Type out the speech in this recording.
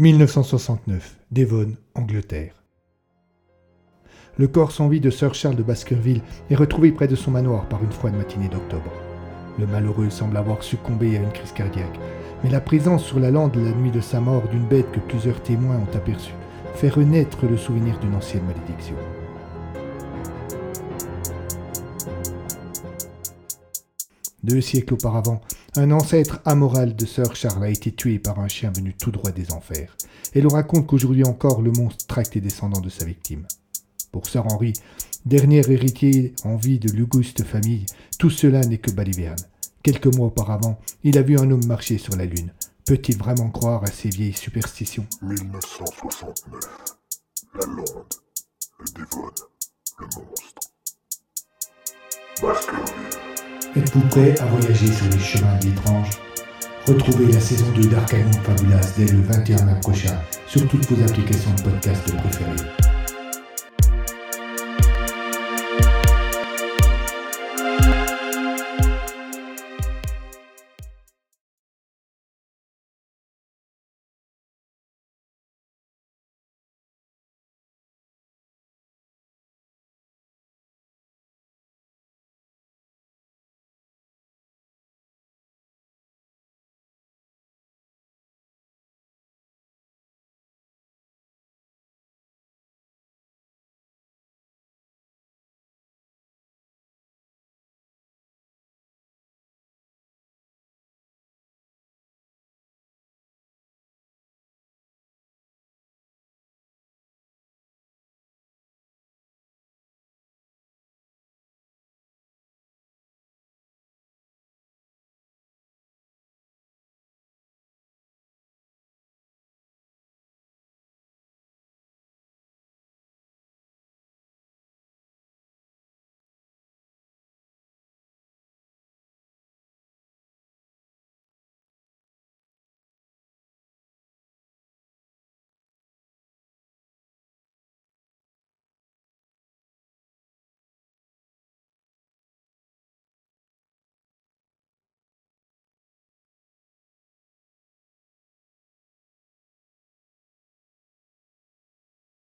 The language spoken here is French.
1969, Devon, Angleterre. Le corps sans vie de Sir Charles de Baskerville est retrouvé près de son manoir par une froide matinée d'octobre. Le malheureux semble avoir succombé à une crise cardiaque, mais la présence sur la lande la nuit de sa mort d'une bête que plusieurs témoins ont aperçue fait renaître le souvenir d'une ancienne malédiction. Deux siècles auparavant, un ancêtre amoral de Sir Charles a été tué par un chien venu tout droit des enfers, et l'on raconte qu'aujourd'hui encore le monstre tracte les descendants de sa victime. Pour Sir Henry, dernier héritier en vie de l'auguste famille, tout cela n'est que balivéane. Quelques mois auparavant, il a vu un homme marcher sur la lune. Peut-il vraiment croire à ces vieilles superstitions? 1969. La lande, le le monstre. Êtes-vous prêt à voyager sur les chemins d'étranges Retrouvez la saison 2 d'Arcanum Fabulas dès le 21 mai prochain sur toutes vos applications de podcast préférées.